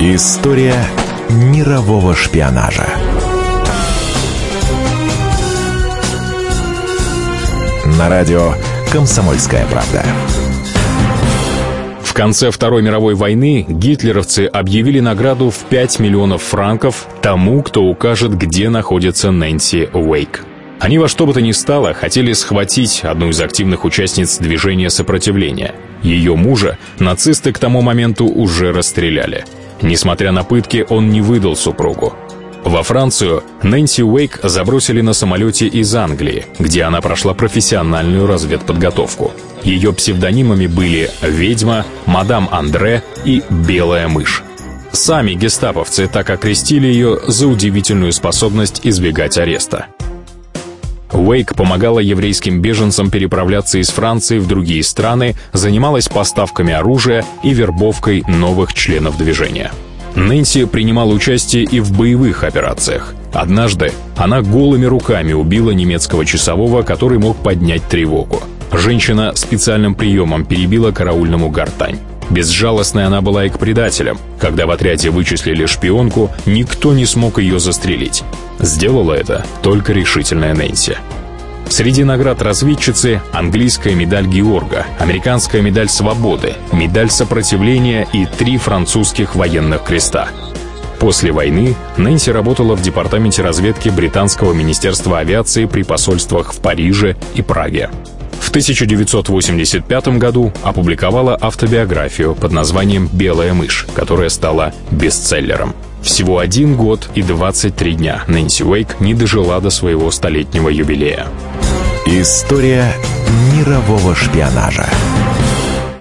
История мирового шпионажа. На радио «Комсомольская правда». В конце Второй мировой войны гитлеровцы объявили награду в 5 миллионов франков тому, кто укажет, где находится Нэнси Уэйк. Они во что бы то ни стало хотели схватить одну из активных участниц движения сопротивления. Ее мужа нацисты к тому моменту уже расстреляли. Несмотря на пытки, он не выдал супругу. Во Францию Нэнси Уэйк забросили на самолете из Англии, где она прошла профессиональную разведподготовку. Ее псевдонимами были «Ведьма», «Мадам Андре» и «Белая мышь». Сами гестаповцы так окрестили ее за удивительную способность избегать ареста. Уэйк помогала еврейским беженцам переправляться из Франции в другие страны, занималась поставками оружия и вербовкой новых членов движения. Нэнси принимала участие и в боевых операциях. Однажды она голыми руками убила немецкого часового, который мог поднять тревогу. Женщина специальным приемом перебила караульному гортань. Безжалостной она была и к предателям. Когда в отряде вычислили шпионку, никто не смог ее застрелить. Сделала это только решительная Нэнси. Среди наград разведчицы английская медаль Георга, американская медаль Свободы, медаль сопротивления и три французских военных креста. После войны Нэнси работала в департаменте разведки британского министерства авиации при посольствах в Париже и Праге. В 1985 году опубликовала автобиографию под названием «Белая мышь», которая стала бестселлером. Всего один год и 23 дня Нэнси Уэйк не дожила до своего столетнего юбилея. История мирового шпионажа.